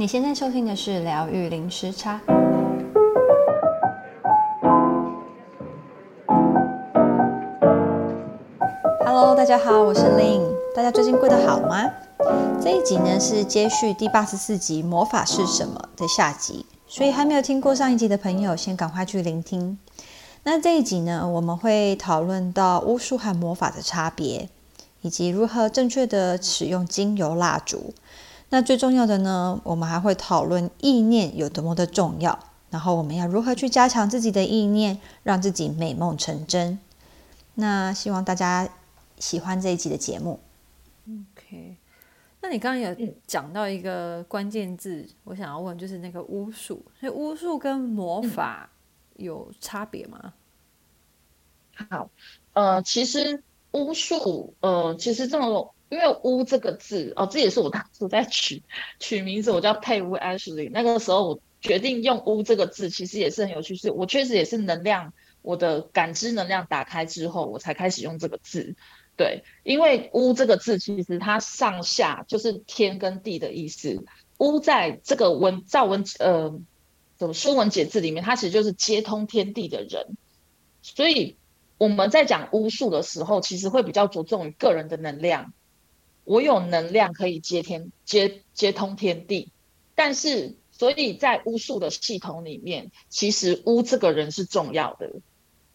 你现在收听的是疗愈零时差。Hello，大家好，我是 Lynn。大家最近过得好吗？这一集呢是接续第八十四集《魔法是什么》的下集，所以还没有听过上一集的朋友，先赶快去聆听。那这一集呢，我们会讨论到巫术和魔法的差别，以及如何正确的使用精油蜡烛。那最重要的呢，我们还会讨论意念有多么的重要，然后我们要如何去加强自己的意念，让自己美梦成真。那希望大家喜欢这一集的节目。OK，那你刚刚有讲到一个关键字，我想要问，就是那个巫术，所以巫术跟魔法有差别吗？好，呃，其实巫术，呃，其实这种。因为“巫”这个字哦，这也是我当初在取取名字，我叫佩巫 Ashley。那个时候我决定用“巫”这个字，其实也是很有趣，是我确实也是能量，我的感知能量打开之后，我才开始用这个字。对，因为“巫”这个字其实它上下就是天跟地的意思。“巫”在这个文造文呃，怎么说文解字里面，它其实就是接通天地的人。所以我们在讲巫术的时候，其实会比较着重于个人的能量。我有能量可以接天接接通天地，但是所以在巫术的系统里面，其实巫这个人是重要的，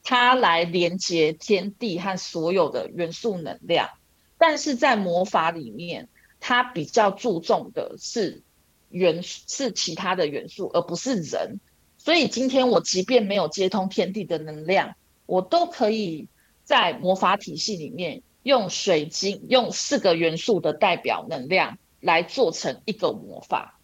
他来连接天地和所有的元素能量。但是在魔法里面，他比较注重的是元是其他的元素，而不是人。所以今天我即便没有接通天地的能量，我都可以在魔法体系里面。用水晶，用四个元素的代表能量来做成一个魔法，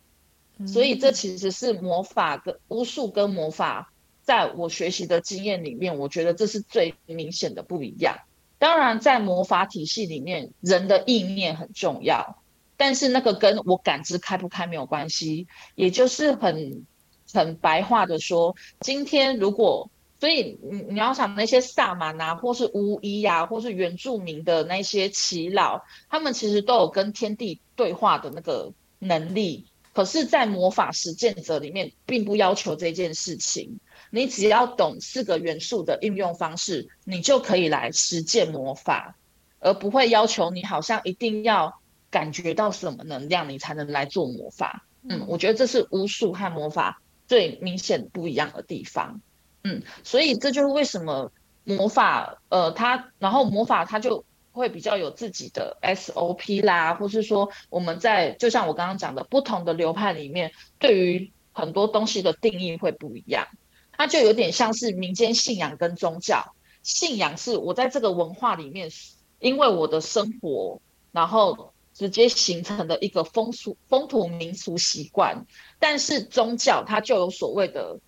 所以这其实是魔法跟巫术跟魔法，在我学习的经验里面，我觉得这是最明显的不一样。当然，在魔法体系里面，人的意念很重要，但是那个跟我感知开不开没有关系。也就是很很白话的说，今天如果。所以你你要想那些萨满啊，或是巫医呀，或是原住民的那些耆老，他们其实都有跟天地对话的那个能力。可是，在魔法实践者里面，并不要求这件事情。你只要懂四个元素的应用方式，你就可以来实践魔法，而不会要求你好像一定要感觉到什么能量，你才能来做魔法。嗯，我觉得这是巫术和魔法最明显不一样的地方。嗯，所以这就是为什么魔法，呃，它然后魔法它就会比较有自己的 SOP 啦，或是说我们在就像我刚刚讲的，不同的流派里面，对于很多东西的定义会不一样。它就有点像是民间信仰跟宗教，信仰是我在这个文化里面，因为我的生活，然后直接形成的一个风俗、风土民俗习惯，但是宗教它就有所谓的。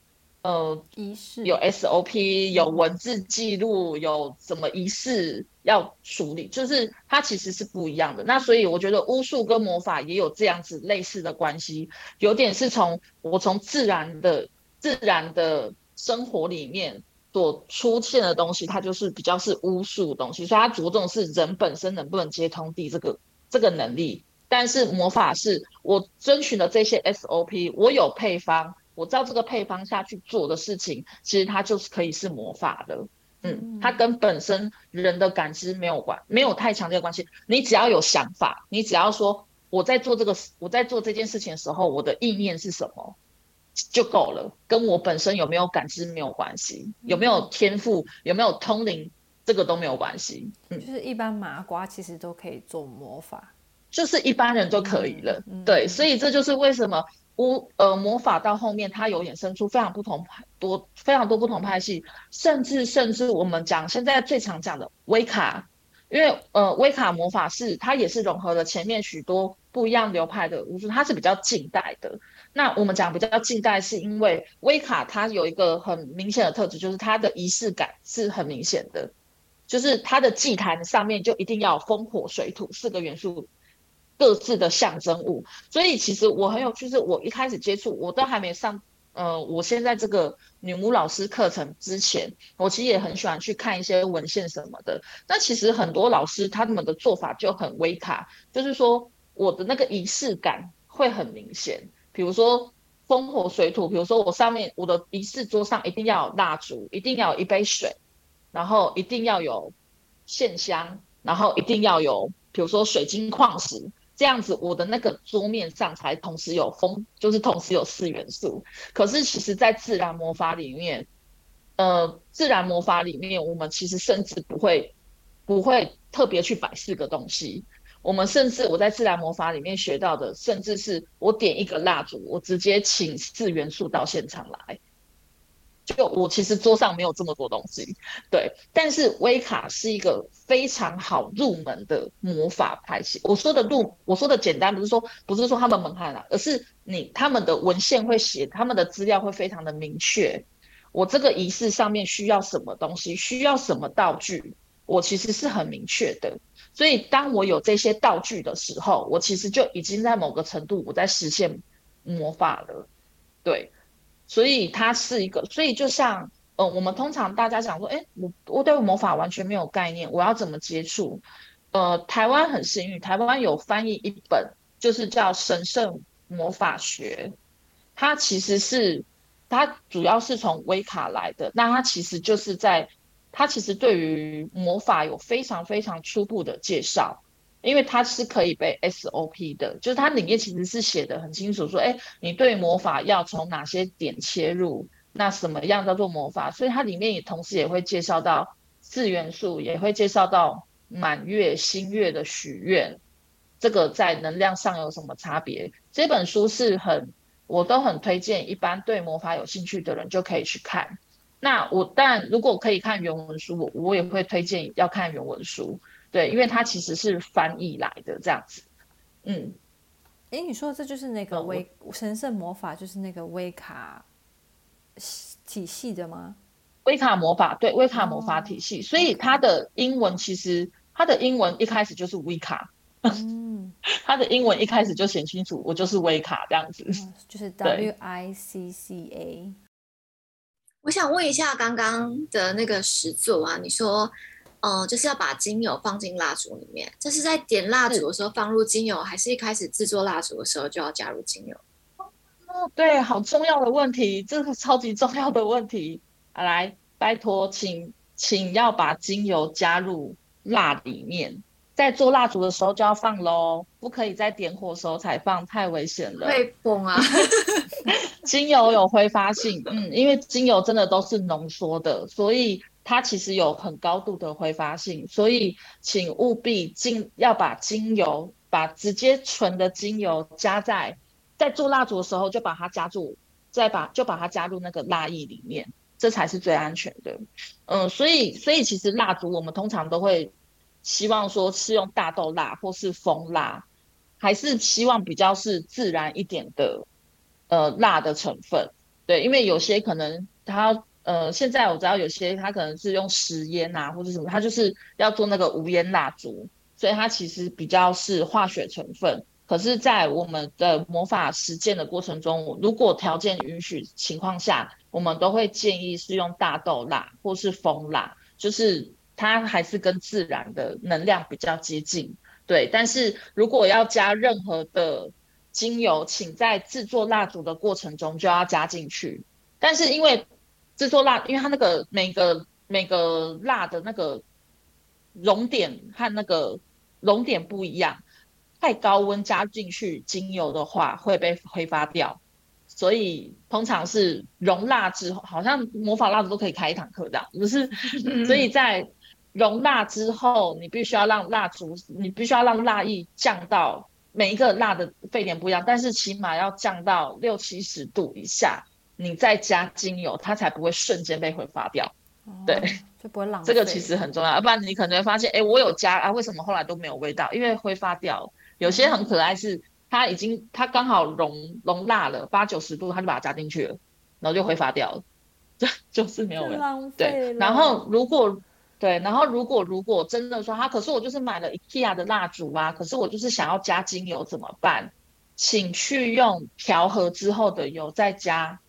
呃，仪式有 SOP，有文字记录，有什么仪式要处理，就是它其实是不一样的。那所以我觉得巫术跟魔法也有这样子类似的关系，有点是从我从自然的自然的生活里面所出现的东西，它就是比较是巫术的东西，所以它着重是人本身能不能接通地这个这个能力。但是魔法是我遵循了这些 SOP，我有配方。我照这个配方下去做的事情，其实它就是可以是魔法的，嗯，它跟本身人的感知没有关，没有太强烈的关系。你只要有想法，你只要说我在做这个，我在做这件事情的时候，我的意念是什么就够了，跟我本身有没有感知没有关系，有没有天赋，有没有通灵，这个都没有关系。嗯，就是一般麻瓜其实都可以做魔法，就是一般人都可以了，嗯，对，所以这就是为什么。巫呃魔法到后面，它有衍生出非常不同派多非常多不同派系，甚至甚至我们讲现在最常讲的威卡，因为呃威卡魔法是它也是融合了前面许多不一样流派的巫术，它是比较近代的。那我们讲比较近代，是因为威卡它有一个很明显的特质，就是它的仪式感是很明显的，就是它的祭坛上面就一定要风火水土四个元素。各自的象征物，所以其实我很有趣，是我一开始接触，我都还没上，呃，我现在这个女巫老师课程之前，我其实也很喜欢去看一些文献什么的。那其实很多老师他们的做法就很微卡，就是说我的那个仪式感会很明显，比如说风火水土，比如说我上面我的仪式桌上一定要有蜡烛，一定要有一杯水，然后一定要有线香，然后一定要有比如说水晶矿石，这样子我的那个桌面上才同时有风，就是同时有四元素。可是其实在自然魔法里面，呃，自然魔法里面我们其实甚至不会不会特别去摆四个东西。我们甚至我在自然魔法里面学到的，甚至是我点一个蜡烛，我直接请四元素到现场来。就我其实桌上没有这么多东西，对。但是威卡是一个非常好入门的魔法派系。我说的入，我说的简单，不是说不是说他们门槛啊，而是你他们的文献会写，他们的资料会非常的明确。我这个仪式上面需要什么东西，需要什么道具，我其实是很明确的。所以，当我有这些道具的时候，我其实就已经在某个程度我在实现魔法了，对。所以它是一个，所以就像，呃，我们通常大家讲说，诶，我我对魔法完全没有概念，我要怎么接触？呃，台湾很幸运，台湾有翻译一本，就是叫《神圣魔法学》，它其实是它主要是从威卡来的，那它其实就是在。它其实对于魔法有非常非常初步的介绍，因为它是可以被 SOP 的，就是它里面其实是写的很清楚，说，哎，你对魔法要从哪些点切入，那什么样叫做魔法？所以它里面也同时也会介绍到四元素，也会介绍到满月、新月的许愿，这个在能量上有什么差别？这本书是很，我都很推荐，一般对魔法有兴趣的人就可以去看。那我但如果可以看原文书，我我也会推荐要看原文书，对，因为它其实是翻译来的这样子。嗯，哎，你说这就是那个威神圣魔法，就是那个威卡体系的吗？威卡魔法，对，威卡魔法体系，哦、所以它的英文其实它的英文一开始就是威卡，嗯，它的英文一开始就写清楚，我就是威卡这样子，嗯、就是。W I C C A。我想问一下，刚刚的那个实作啊，你说，嗯、呃，就是要把精油放进蜡烛里面，这是在点蜡烛的时候放入精油，还是一开始制作蜡烛的时候就要加入精油？哦，对，好重要的问题，这个超级重要的问题。来，拜托，请请要把精油加入蜡里面。在做蜡烛的时候就要放喽，不可以在点火的时候才放，太危险了。会崩啊！精油有挥发性，嗯，因为精油真的都是浓缩的，所以它其实有很高度的挥发性，所以请务必精要把精油，把直接纯的精油加在在做蜡烛的时候就把它加入，再把就把它加入那个蜡液里面，这才是最安全的。嗯，所以所以其实蜡烛我们通常都会。希望说是用大豆蜡或是蜂蜡，还是希望比较是自然一点的，呃，蜡的成分。对，因为有些可能它，呃，现在我知道有些它可能是用食烟啊，或者什么，它就是要做那个无烟蜡烛，所以它其实比较是化学成分。可是，在我们的魔法实践的过程中，如果条件允许情况下，我们都会建议是用大豆蜡或是蜂蜡，就是。它还是跟自然的能量比较接近，对。但是如果要加任何的精油，请在制作蜡烛的过程中就要加进去。但是因为制作蜡，因为它那个每个每个蜡的那个熔点和那个熔点不一样，太高温加进去精油的话会被挥发掉。所以通常是熔蜡之后，好像魔法蜡烛都可以开一堂课这样，不是？所以在熔蜡之后，你必须要让蜡烛，你必须要让蜡液降到每一个蜡的沸点不一样，但是起码要降到六七十度以下，你再加精油，它才不会瞬间被挥发掉。哦、对，就不会浪费。这个其实很重要，要不然你可能会发现，哎，我有加啊，为什么后来都没有味道？因为挥发掉。有些很可爱是，它已经它刚好融融蜡了八九十度，它就把它加进去了，然后就挥发掉了，这就是没有味道。对，然后如果对，然后如果如果真的说他，可是我就是买了 IKEA 的蜡烛啊，可是我就是想要加精油怎么办？请去用调和之后的油再加，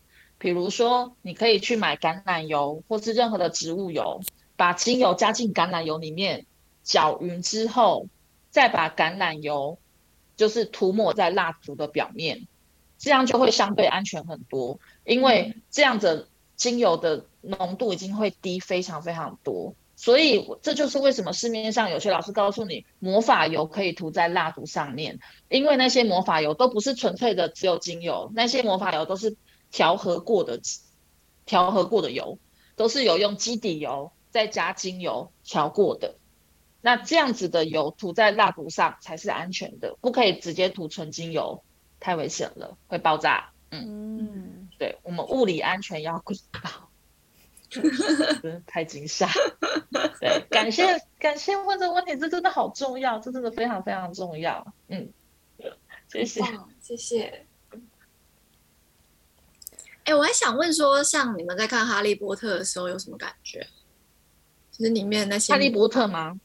比如说你可以去买橄榄油或是任何的植物油，把精油加进橄榄油里面搅匀之后，再把橄榄油就是涂抹在蜡烛的表面，这样就会相对安全很多，因为这样的精油的浓度已经会低非常非常多。所以这就是为什么市面上有些老师告诉你魔法油可以涂在蜡烛上面，因为那些魔法油都不是纯粹的只有精油，那些魔法油都是调和过的，调和过的油，都是有用基底油再加精油调过的。那这样子的油涂在蜡烛上才是安全的，不可以直接涂纯精油，太危险了，会爆炸。嗯，嗯对，我们物理安全要顾到。真的太惊吓！对，感谢感谢问这个问题，这真的好重要，这真的非常非常重要。嗯，谢谢谢谢。哎、欸，我还想问说，像你们在看《哈利波特》的时候有什么感觉？就是里面那些哈利波特吗？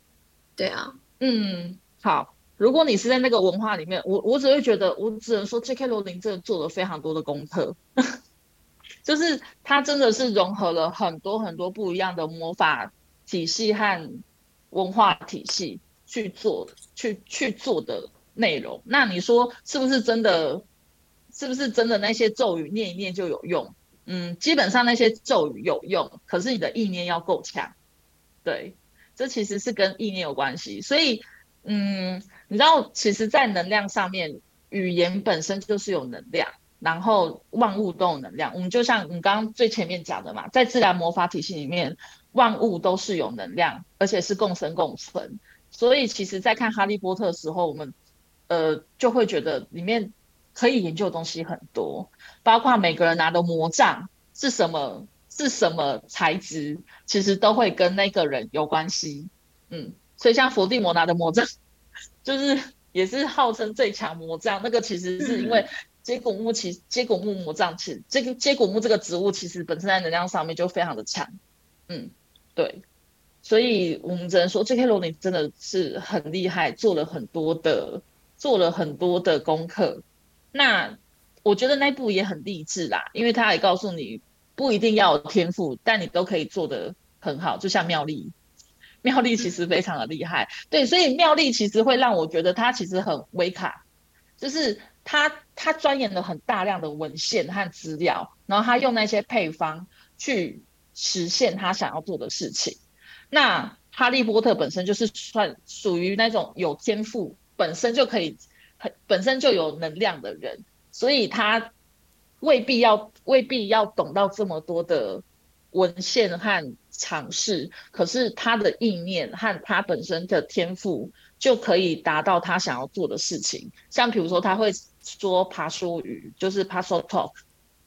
对啊，嗯，好。如果你是在那个文化里面，我我只会觉得，我只能说 J.K. 罗琳真的做了非常多的功课。就是他真的是融合了很多很多不一样的魔法体系和文化体系去做去去做的内容。那你说是不是真的？是不是真的那些咒语念一念就有用？嗯，基本上那些咒语有用，可是你的意念要够强。对，这其实是跟意念有关系。所以，嗯，你知道，其实，在能量上面，语言本身就是有能量。然后万物都有能量，我们就像你刚刚最前面讲的嘛，在自然魔法体系里面，万物都是有能量，而且是共生共存。所以其实，在看哈利波特的时候，我们呃就会觉得里面可以研究的东西很多，包括每个人拿的魔杖是什么，是什么材质，其实都会跟那个人有关系。嗯，所以像伏地魔拿的魔杖，就是也是号称最强魔杖，那个其实是因为。接骨木其接骨木魔杖其实这个接骨木这个植物其实本身在能量上面就非常的强，嗯，对，所以我们只能说 J.K. 罗琳真的是很厉害，做了很多的做了很多的功课。那我觉得那部也很励志啦，因为他也告诉你不一定要有天赋，但你都可以做得很好，就像妙丽，妙丽其实非常的厉害，对，所以妙丽其实会让我觉得他其实很微卡，就是。他他钻研了很大量的文献和资料，然后他用那些配方去实现他想要做的事情。那哈利波特本身就是算属于那种有天赋，本身就可以很本身就有能量的人，所以他未必要未必要懂到这么多的文献和尝试，可是他的意念和他本身的天赋就可以达到他想要做的事情。像比如说他会。说爬书语就是 Puzzle Talk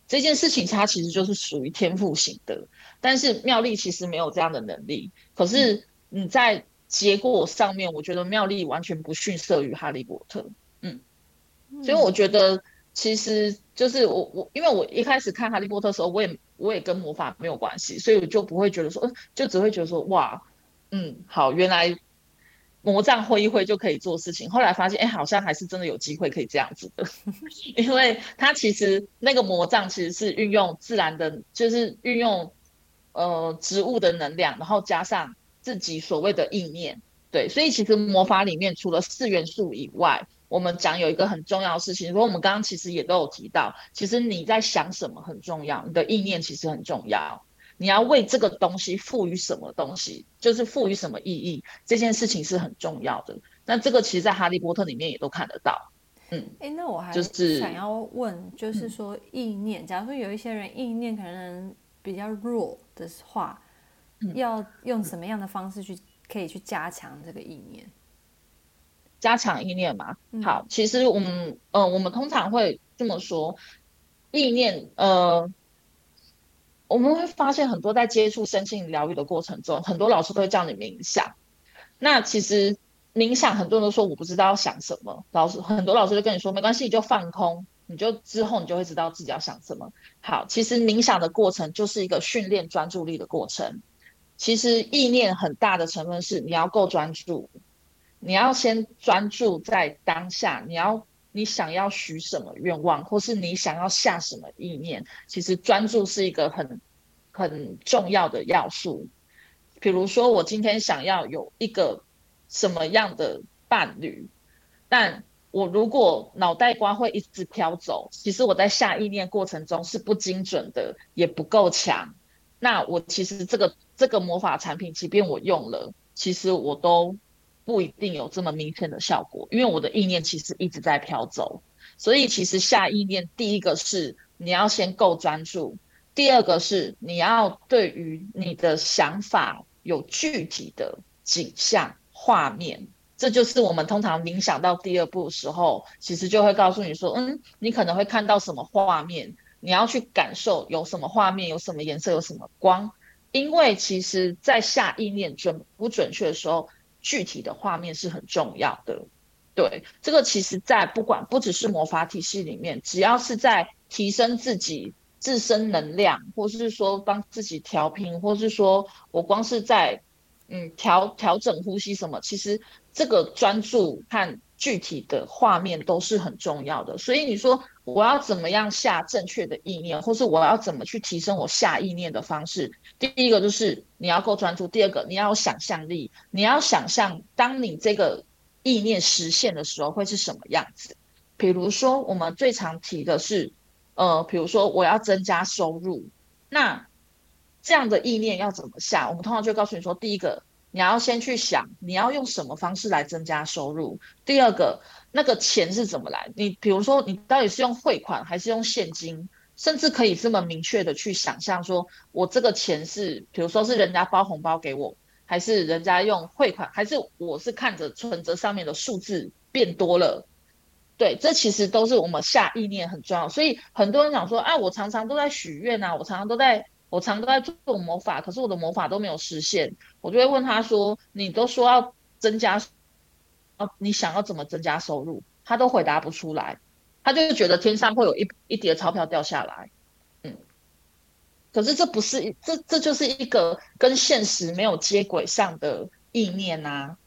这件事情，它其实就是属于天赋型的。但是妙丽其实没有这样的能力。可是你在结果上面，我觉得妙丽完全不逊色于哈利波特。嗯，所以我觉得其实就是我我因为我一开始看哈利波特的时候，我也我也跟魔法没有关系，所以我就不会觉得说，就只会觉得说哇，嗯，好，原来。魔杖挥一挥就可以做事情，后来发现，哎，好像还是真的有机会可以这样子的，因为它其实那个魔杖其实是运用自然的，就是运用呃植物的能量，然后加上自己所谓的意念，对，所以其实魔法里面除了四元素以外，我们讲有一个很重要的事情，如果我们刚刚其实也都有提到，其实你在想什么很重要，你的意念其实很重要。你要为这个东西赋予什么东西，就是赋予什么意义，这件事情是很重要的。那这个其实，在《哈利波特》里面也都看得到。嗯，哎，那我还就是想要问，就是说意念，假如说有一些人意念可能比较弱的话，嗯、要用什么样的方式去可以去加强这个意念？加强意念嘛？好，其实我们，嗯、呃，我们通常会这么说，意念，呃。我们会发现很多在接触身心疗愈的过程中，很多老师都会叫你冥想。那其实冥想，很多人都说我不知道要想什么。老师很多老师就跟你说没关系，你就放空，你就之后你就会知道自己要想什么。好，其实冥想的过程就是一个训练专注力的过程。其实意念很大的成分是你要够专注，你要先专注在当下，你要。你想要许什么愿望，或是你想要下什么意念，其实专注是一个很很重要的要素。比如说，我今天想要有一个什么样的伴侣，但我如果脑袋瓜会一直飘走，其实我在下意念过程中是不精准的，也不够强。那我其实这个这个魔法产品，即便我用了，其实我都不一定有这么明显的效果，因为我的意念其实一直在飘走。所以其实下意念，第一个是你要先够专注，第二个是你要对于你的想法有具体的景象画面。这就是我们通常冥想到第二步的时候，其实就会告诉你说，嗯，你可能会看到什么画面，你要去感受有什么画面，有什么颜色，有什么光。因为其实，在下意念准不准确的时候，具体的画面是很重要的。对，这个其实，在不管不只是魔法体系里面，只要是在提升自己自身能量，或是说帮自己调频，或是说我光是在。嗯，调调整呼吸什么，其实这个专注和具体的画面都是很重要的。所以你说我要怎么样下正确的意念，或是我要怎么去提升我下意念的方式？第一个就是你要够专注，第二个你要有想象力，你要想象当你这个意念实现的时候会是什么样子。比如说我们最常提的是，呃，比如说我要增加收入，那。这样的意念要怎么下？我们通常就告诉你说：第一个，你要先去想你要用什么方式来增加收入；第二个，那个钱是怎么来？你比如说，你到底是用汇款还是用现金？甚至可以这么明确的去想象，说我这个钱是，比如说是人家包红包给我，还是人家用汇款，还是我是看着存折上面的数字变多了？对，这其实都是我们下意念很重要。所以很多人讲说：啊，我常常都在许愿啊，我常常都在。我常都在做魔法，可是我的魔法都没有实现。我就会问他说：“你都说要增加，你想要怎么增加收入？”他都回答不出来，他就觉得天上会有一一叠钞票掉下来。嗯，可是这不是，这这就是一个跟现实没有接轨上的意念啊。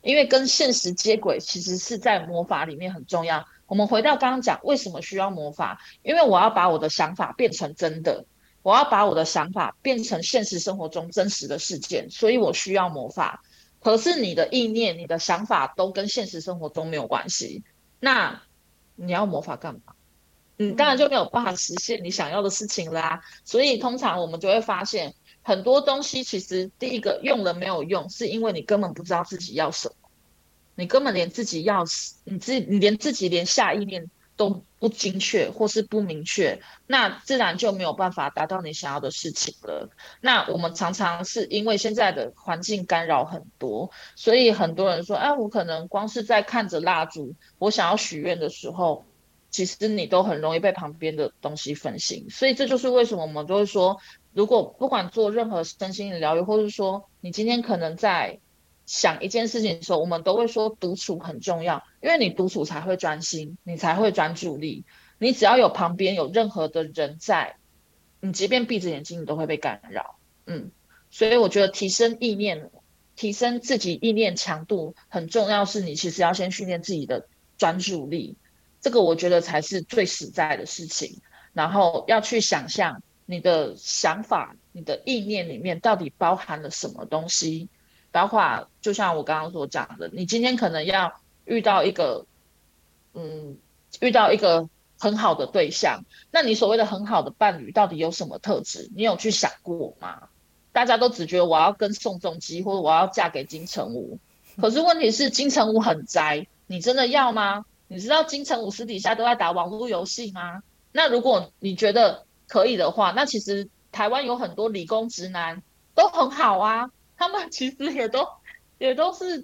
因为跟现实接轨，其实是在魔法里面很重要。我们回到刚刚讲，为什么需要魔法？因为我要把我的想法变成真的。我要把我的想法变成现实生活中真实的事件，所以我需要魔法。可是你的意念、你的想法都跟现实生活中没有关系，那你要魔法干嘛？你当然就没有办法实现你想要的事情啦。所以通常我们就会发现，很多东西其实第一个用了没有用，是因为你根本不知道自己要什么，你根本连自己要，你自你连自己连下意念。都不精确或是不明确，那自然就没有办法达到你想要的事情了。那我们常常是因为现在的环境干扰很多，所以很多人说，哎，我可能光是在看着蜡烛，我想要许愿的时候，其实你都很容易被旁边的东西分心。所以这就是为什么我们都会说，如果不管做任何身心的疗愈，或者说你今天可能在。想一件事情的时候，我们都会说独处很重要，因为你独处才会专心，你才会专注力。你只要有旁边有任何的人在，你即便闭着眼睛，你都会被干扰。嗯，所以我觉得提升意念，提升自己意念强度很重要。是你其实要先训练自己的专注力，这个我觉得才是最实在的事情。然后要去想象你的想法、你的意念里面到底包含了什么东西。包括就像我刚刚所讲的，你今天可能要遇到一个，嗯，遇到一个很好的对象，那你所谓的很好的伴侣到底有什么特质？你有去想过吗？大家都只觉得我要跟宋仲基，或者我要嫁给金城武，可是问题是金城武很宅，你真的要吗？你知道金城武私底下都在打网络游戏吗？那如果你觉得可以的话，那其实台湾有很多理工直男都很好啊。他们其实也都也都是，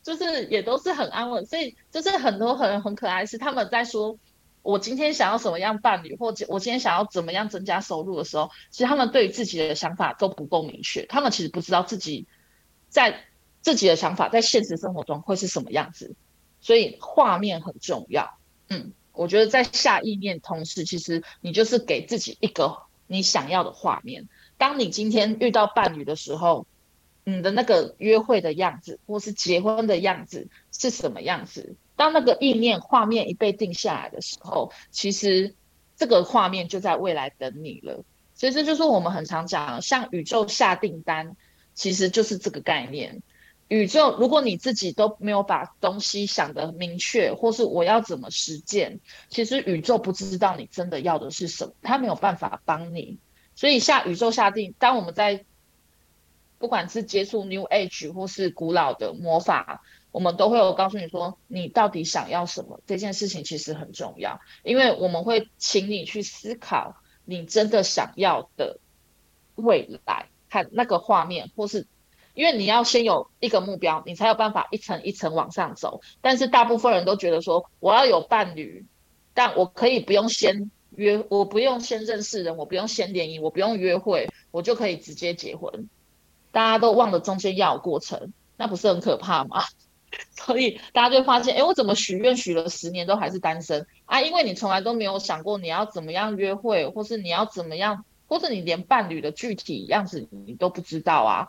就是也都是很安稳，所以就是很多很很可爱是他们在说，我今天想要什么样伴侣，或者我今天想要怎么样增加收入的时候，其实他们对于自己的想法都不够明确，他们其实不知道自己在自己的想法在现实生活中会是什么样子，所以画面很重要。嗯，我觉得在下意念同时，其实你就是给自己一个你想要的画面。当你今天遇到伴侣的时候。你的那个约会的样子，或是结婚的样子是什么样子？当那个意念画面一被定下来的时候，其实这个画面就在未来等你了。所以这就是我们很常讲，向宇宙下订单，其实就是这个概念。宇宙，如果你自己都没有把东西想得明确，或是我要怎么实践，其实宇宙不知道你真的要的是什么，它没有办法帮你。所以下宇宙下定，当我们在不管是接触 New Age 或是古老的魔法，我们都会有告诉你说，你到底想要什么？这件事情其实很重要，因为我们会请你去思考你真的想要的未来，看那个画面，或是。因为你要先有一个目标，你才有办法一层一层往上走。但是大部分人都觉得说，我要有伴侣，但我可以不用先约，我不用先认识人，我不用先联谊，我不用约会，我就可以直接结婚。大家都忘了中间要有过程，那不是很可怕吗？所以大家就发现，哎，我怎么许愿许了十年都还是单身啊？因为你从来都没有想过你要怎么样约会，或是你要怎么样，或者你连伴侣的具体样子你都不知道啊。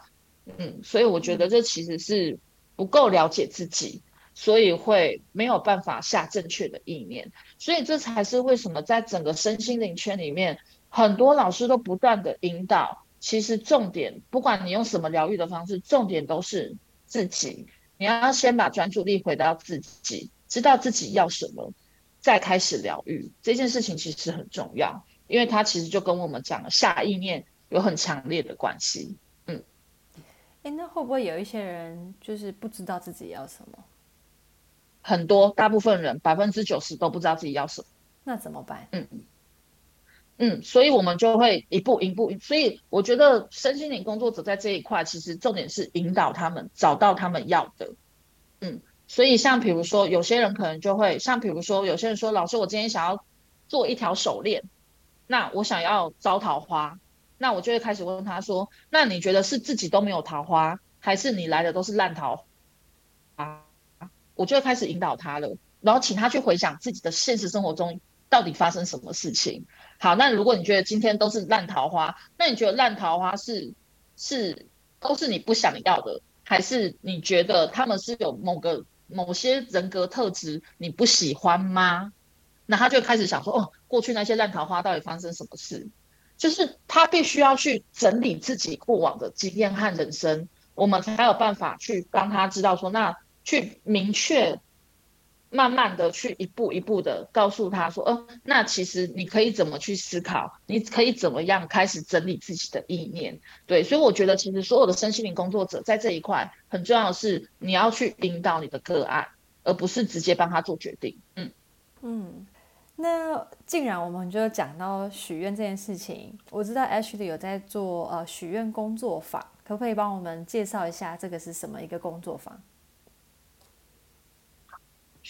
嗯，所以我觉得这其实是不够了解自己，所以会没有办法下正确的意念。所以这才是为什么在整个身心灵圈里面，很多老师都不断的引导。其实重点，不管你用什么疗愈的方式，重点都是自己。你要先把专注力回到自己，知道自己要什么，再开始疗愈。这件事情其实很重要，因为它其实就跟我们讲的下意念有很强烈的关系。嗯哎，那会不会有一些人就是不知道自己要什么？很多，大部分人百分之九十都不知道自己要什么。那怎么办？嗯嗯，嗯所以我们就会一步一步。所以我觉得身心灵工作者在这一块，其实重点是引导他们找到他们要的。嗯，所以像比如说，有些人可能就会像比如说，有些人说，老师，我今天想要做一条手链，那我想要招桃花。那我就会开始问他说：“那你觉得是自己都没有桃花，还是你来的都是烂桃花？”我就会开始引导他了，然后请他去回想自己的现实生活中到底发生什么事情。好，那如果你觉得今天都是烂桃花，那你觉得烂桃花是是都是你不想要的，还是你觉得他们是有某个某些人格特质你不喜欢吗？那他就开始想说：“哦，过去那些烂桃花到底发生什么事？”就是他必须要去整理自己过往的经验和人生，我们才有办法去帮他知道说，那去明确，慢慢的去一步一步的告诉他说，呃，那其实你可以怎么去思考，你可以怎么样开始整理自己的意念。对，所以我觉得其实所有的身心灵工作者在这一块很重要的是，你要去引导你的个案，而不是直接帮他做决定。嗯嗯。那既然我们就讲到许愿这件事情，我知道 Ashley 有在做呃许愿工作坊，可不可以帮我们介绍一下这个是什么一个工作坊？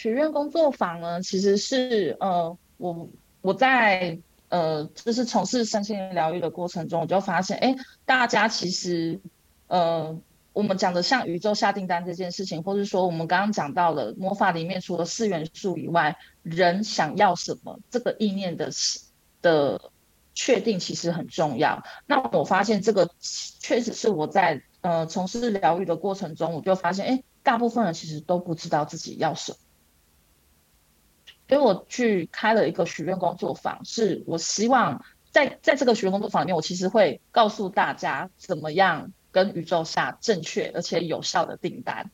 许愿工作坊呢，其实是呃我我在呃就是从事身心疗愈的过程中，我就发现，哎，大家其实呃。我们讲的像宇宙下订单这件事情，或是说我们刚刚讲到的魔法里面，除了四元素以外，人想要什么，这个意念的的确定其实很重要。那我发现这个确实是我在呃从事疗愈的过程中，我就发现，哎，大部分人其实都不知道自己要什么。所以我去开了一个许愿工作坊，是我希望在在这个许愿工作坊里面，我其实会告诉大家怎么样。跟宇宙下正确而且有效的订单，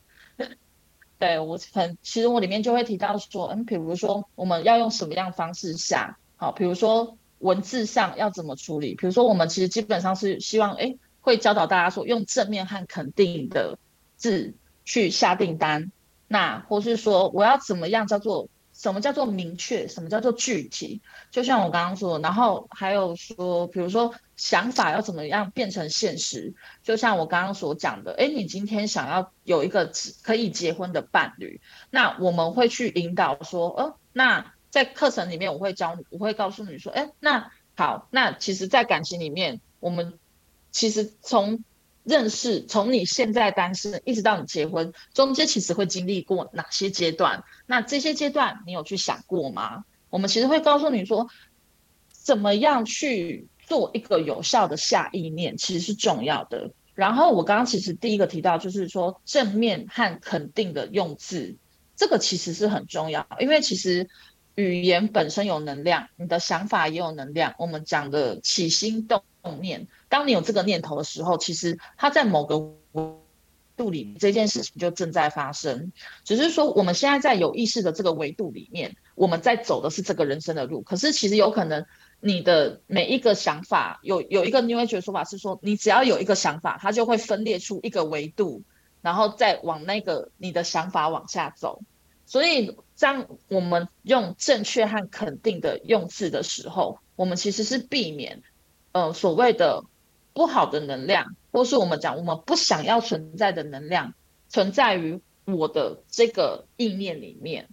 对，我很其实我里面就会提到说，嗯，比如说我们要用什么样方式下，好，比如说文字上要怎么处理，比如说我们其实基本上是希望，哎，会教导大家说用正面和肯定的字去下订单，那或是说我要怎么样叫做。什么叫做明确？什么叫做具体？就像我刚刚说，然后还有说，比如说想法要怎么样变成现实？就像我刚刚所讲的，诶，你今天想要有一个可以结婚的伴侣，那我们会去引导说，哦，那在课程里面我会教，我会告诉你说，诶，那好，那其实，在感情里面，我们其实从认识从你现在单身一直到你结婚，中间其实会经历过哪些阶段？那这些阶段你有去想过吗？我们其实会告诉你说，怎么样去做一个有效的下意念，其实是重要的。然后我刚刚其实第一个提到就是说正面和肯定的用字，这个其实是很重要，因为其实语言本身有能量，你的想法也有能量。我们讲的起心动念，当你有这个念头的时候，其实它在某个度里，这件事情就正在发生。只是说我们现在在有意识的这个维度里面，我们在走的是这个人生的路。可是其实有可能你的每一个想法，有有一个 New Age 的说法是说，你只要有一个想法，它就会分裂出一个维度，然后再往那个你的想法往下走。所以当我们用正确和肯定的用字的时候，我们其实是避免呃所谓的。不好的能量，或是我们讲我们不想要存在的能量，存在于我的这个意念里面。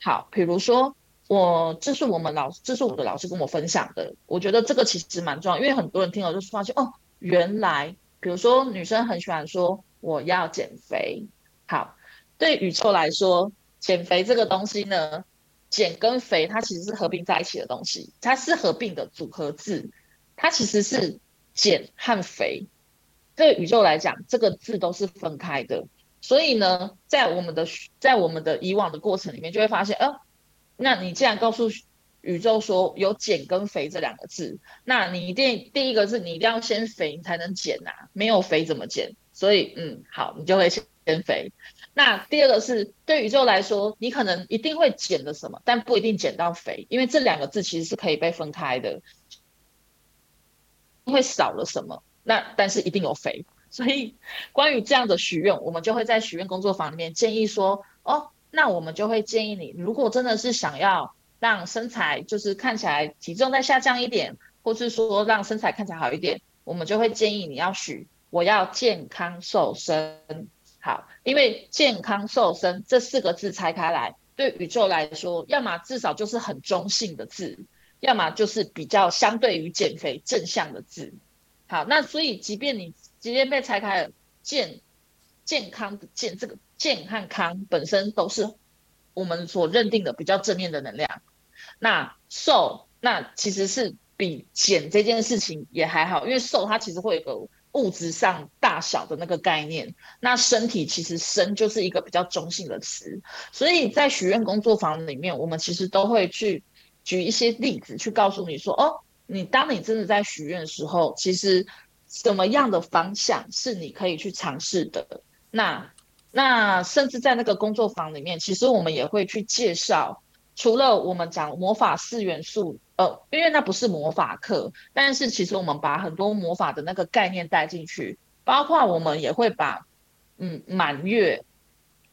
好，比如说我，这是我们老，这是我的老师跟我分享的。我觉得这个其实蛮重要，因为很多人听了就发现哦，原来，比如说女生很喜欢说我要减肥。好，对宇宙来说，减肥这个东西呢，减跟肥它其实是合并在一起的东西，它是合并的组合字，它其实是。减和肥，对宇宙来讲，这个字都是分开的。所以呢，在我们的在我们的以往的过程里面，就会发现，呃，那你既然告诉宇宙说有减跟肥这两个字，那你一定第一个是你一定要先肥，才能减呐、啊，没有肥怎么减？所以，嗯，好，你就会先肥。那第二个是对宇宙来说，你可能一定会减的什么，但不一定减到肥，因为这两个字其实是可以被分开的。会少了什么？那但是一定有肥，所以关于这样的许愿，我们就会在许愿工作坊里面建议说，哦，那我们就会建议你，如果真的是想要让身材就是看起来体重再下降一点，或是说让身材看起来好一点，我们就会建议你要许我要健康瘦身。好，因为健康瘦身这四个字拆开来，对宇宙来说，要么至少就是很中性的字。要么就是比较相对于减肥正向的字，好，那所以即便你即便被拆开了，健健康的健这个健和康本身都是我们所认定的比较正面的能量。那瘦那其实是比减这件事情也还好，因为瘦它其实会有个物质上大小的那个概念，那身体其实身就是一个比较中性的词，所以在许愿工作坊里面，我们其实都会去。举一些例子去告诉你说，哦，你当你真的在许愿的时候，其实什么样的方向是你可以去尝试的。那那甚至在那个工作坊里面，其实我们也会去介绍，除了我们讲魔法四元素，呃，因为那不是魔法课，但是其实我们把很多魔法的那个概念带进去，包括我们也会把，嗯，满月，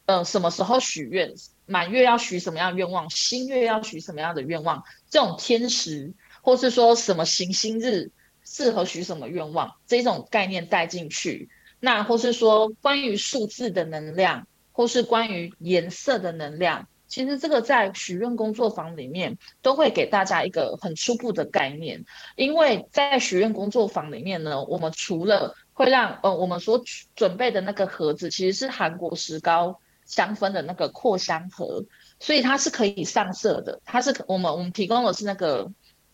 呃，什么时候许愿？满月要许什么样的愿望？新月要许什么样的愿望？这种天时，或是说什么行星日适合许什么愿望？这种概念带进去，那或是说关于数字的能量，或是关于颜色的能量，其实这个在许愿工作坊里面都会给大家一个很初步的概念。因为在许愿工作坊里面呢，我们除了会让呃我们所准备的那个盒子，其实是韩国石膏。香氛的那个扩香盒，所以它是可以上色的。它是我们我们提供的是那个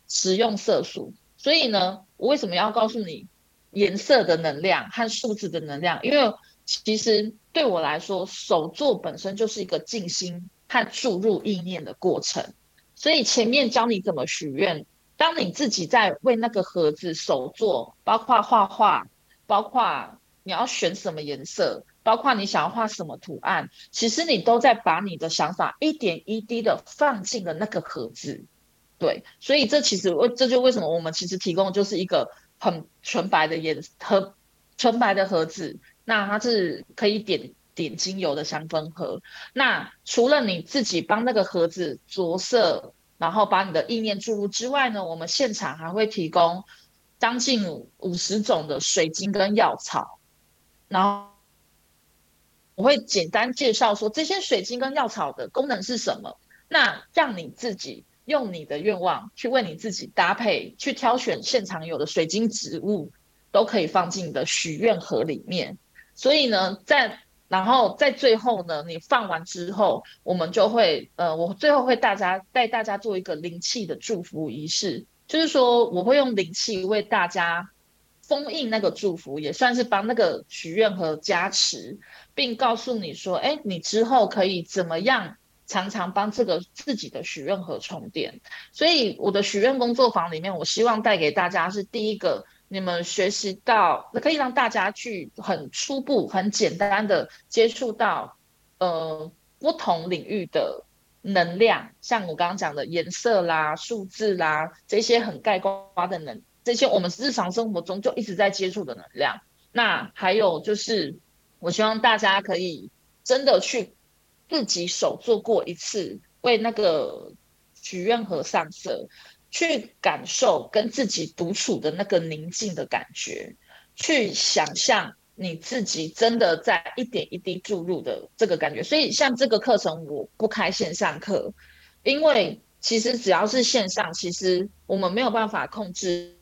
食用色素，所以呢，我为什么要告诉你颜色的能量和数字的能量？因为其实对我来说，手作本身就是一个静心和注入意念的过程。所以前面教你怎么许愿，当你自己在为那个盒子手作，包括画画，包括你要选什么颜色。包括你想要画什么图案，其实你都在把你的想法一点一滴的放进了那个盒子，对，所以这其实为这就为什么我们其实提供就是一个很纯白的颜和纯白的盒子，那它是可以点点精油的香氛盒。那除了你自己帮那个盒子着色，然后把你的意念注入之外呢，我们现场还会提供将近五十种的水晶跟药草，然后。我会简单介绍说这些水晶跟药草的功能是什么，那让你自己用你的愿望去为你自己搭配，去挑选现场有的水晶植物，都可以放进你的许愿盒里面。所以呢，在然后在最后呢，你放完之后，我们就会呃，我最后会大家带大家做一个灵气的祝福仪式，就是说我会用灵气为大家。封印那个祝福，也算是帮那个许愿盒加持，并告诉你说：“哎，你之后可以怎么样，常常帮这个自己的许愿盒充电。”所以，我的许愿工作坊里面，我希望带给大家是第一个，你们学习到，可以让大家去很初步、很简单的接触到，呃，不同领域的能量，像我刚刚讲的颜色啦、数字啦，这些很概括的能，这些我们日常生活中就一直在接触的能量。那还有就是，我希望大家可以真的去自己手做过一次，为那个许愿盒上色。去感受跟自己独处的那个宁静的感觉，去想象你自己真的在一点一滴注入的这个感觉。所以像这个课程，我不开线上课，因为其实只要是线上，其实我们没有办法控制，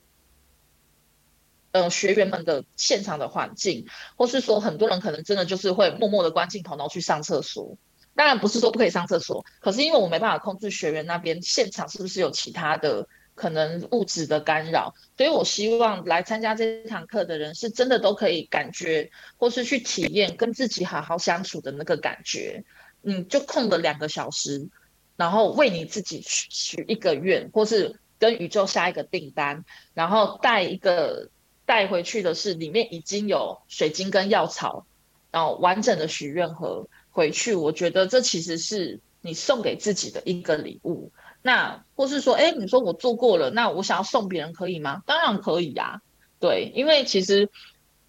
呃，学员们的现场的环境，或是说很多人可能真的就是会默默的关镜头，然后去上厕所。当然不是说不可以上厕所，可是因为我没办法控制学员那边现场是不是有其他的可能物质的干扰，所以我希望来参加这堂课的人是真的都可以感觉或是去体验跟自己好好相处的那个感觉。嗯，就空了两个小时，然后为你自己许许一个愿，或是跟宇宙下一个订单，然后带一个带回去的是里面已经有水晶跟药草，然后完整的许愿盒。回去，我觉得这其实是你送给自己的一个礼物。那或是说，哎，你说我做过了，那我想要送别人可以吗？当然可以呀。对，因为其实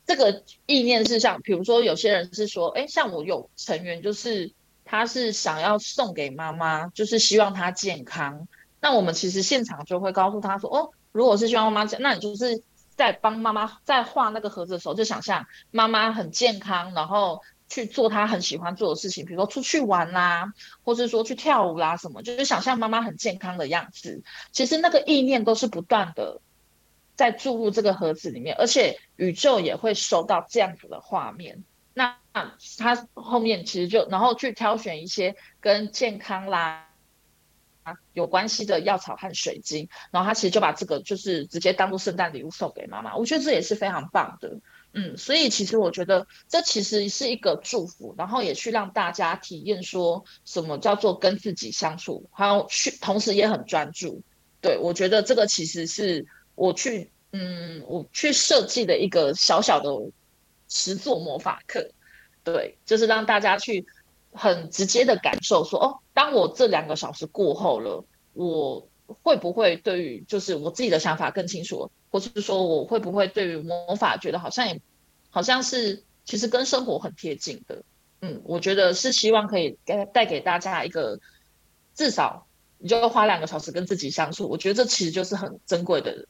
这个意念是像，比如说有些人是说，哎，像我有成员就是他是想要送给妈妈，就是希望她健康。那我们其实现场就会告诉他说，哦，如果是希望妈妈，那你就是在帮妈妈在画那个盒子的时候，就想象妈妈很健康，然后。去做她很喜欢做的事情，比如说出去玩啦、或者说去跳舞啦、什么，就是想象妈妈很健康的样子。其实那个意念都是不断的在注入这个盒子里面，而且宇宙也会收到这样子的画面。那他后面其实就然后去挑选一些跟健康啦有关系的药草和水晶，然后他其实就把这个就是直接当做圣诞礼物送给妈妈。我觉得这也是非常棒的。嗯，所以其实我觉得这其实是一个祝福，然后也去让大家体验说什么叫做跟自己相处，还有去同时也很专注。对，我觉得这个其实是我去嗯，我去设计的一个小小的实作魔法课。对，就是让大家去很直接的感受说，哦，当我这两个小时过后了，我会不会对于就是我自己的想法更清楚？或是说我会不会对于魔法觉得好像也好像是其实跟生活很贴近的，嗯，我觉得是希望可以给带给大家一个至少你就要花两个小时跟自己相处，我觉得这其实就是很珍贵的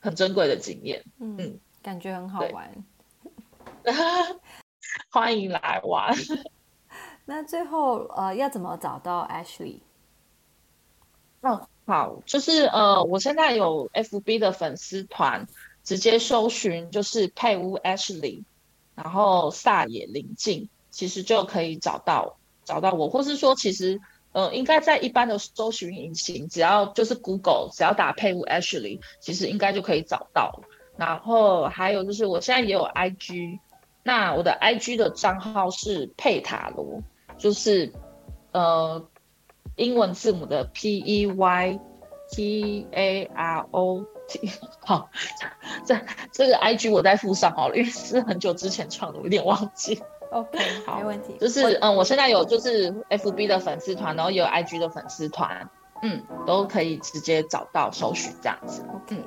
很珍贵的经验，嗯，嗯，感觉很好玩，欢迎来玩。那最后呃要怎么找到 Ashley？哦。好，就是呃，我现在有 FB 的粉丝团，直接搜寻就是佩乌 Ashley，然后萨野临近，其实就可以找到找到我，或是说其实呃，应该在一般的搜寻引擎，只要就是 Google，只要打佩乌 Ashley，其实应该就可以找到。然后还有就是我现在也有 IG，那我的 IG 的账号是佩塔罗，就是呃。英文字母的 P E Y T A R O T，好，这这个 I G 我再附上好了，因为是很久之前创的，我有点忘记。OK，好，没问题。就是嗯，我现在有就是 F B 的粉丝团，然后也有 I G 的粉丝团，嗯，都可以直接找到搜寻这样子。OK，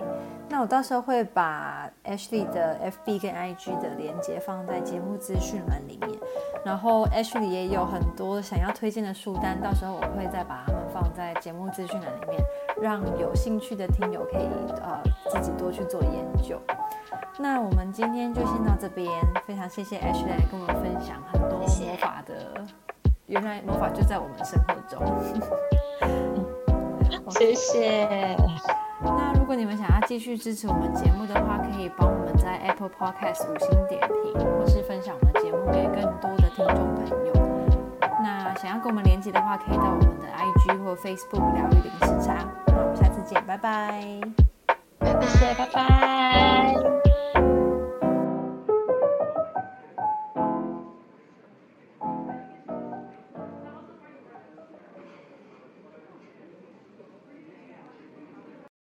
那我到时候会把 Ashley 的 F B 跟 I G 的连接放在节目资讯栏里面。然后 Ashley 也有很多想要推荐的书单，到时候我会再把它们放在节目资讯栏里面，让有兴趣的听友可以呃自己多去做研究。那我们今天就先到这边，非常谢谢 Ashley 来跟我们分享很多魔法的，谢谢原来魔法就在我们生活中。谢谢。那如果你们想要继续支持我们节目的话，可以帮我们在 Apple Podcast 五星点评，或是分享我们节目给更多的听众朋友。那想要跟我们连接的话，可以到我们的 IG 或 Facebook 疗愈零时差。那我们下次见，拜拜。谢谢，拜拜。